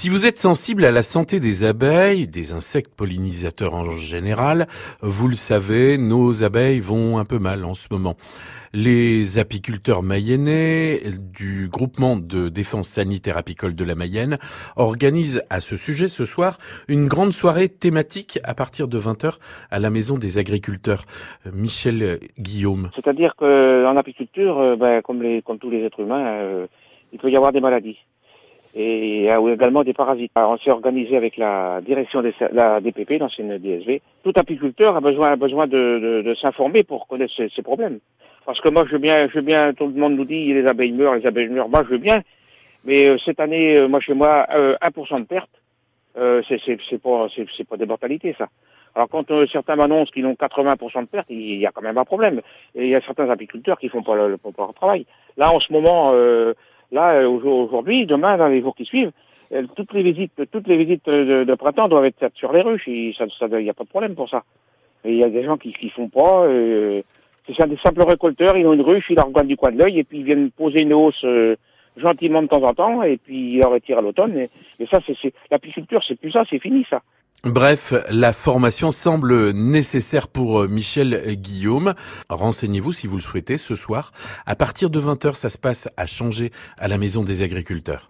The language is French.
Si vous êtes sensible à la santé des abeilles, des insectes pollinisateurs en général, vous le savez, nos abeilles vont un peu mal en ce moment. Les apiculteurs mayennais du groupement de défense sanitaire apicole de la Mayenne organisent à ce sujet ce soir une grande soirée thématique à partir de 20h à la maison des agriculteurs. Michel Guillaume. C'est-à-dire qu'en apiculture, euh, ben, comme, les, comme tous les êtres humains, euh, il peut y avoir des maladies et également des parasites. Alors, on s'est organisé avec la direction de la DPP, l'ancienne DSV. Tout apiculteur a besoin, a de, s'informer pour connaître ses, problèmes. Parce que moi, je veux bien, tout le monde nous dit les abeilles meurent, les abeilles meurent. Moi, je veux bien, mais euh, cette année, euh, moi chez moi, euh, 1% de perte, euh, c'est pas, c'est pas des mortalités ça. Alors quand euh, certains m'annoncent qu'ils ont 80% de perte, il y a quand même un problème. Et il y a certains apiculteurs qui font pas le, pas leur travail. Là, en ce moment, euh, là euh, aujourd'hui, demain, dans les jours qui suivent, euh, toutes les visites, toutes les visites de, printemps doivent être faites sur les ruches. Il n'y a pas de problème pour ça. Il y a des gens qui ne font pas. Euh, c'est des simples récolteurs. Ils ont une ruche, ils la regardent du coin de l'œil et puis ils viennent poser une hausse euh, gentiment de temps en temps et puis ils la retirent à l'automne. Et, ça, c'est l'apiculture, c'est plus ça, c'est fini ça. Bref, la formation semble nécessaire pour Michel Guillaume. Renseignez-vous si vous le souhaitez ce soir. À partir de 20h, ça se passe à changer à la Maison des Agriculteurs.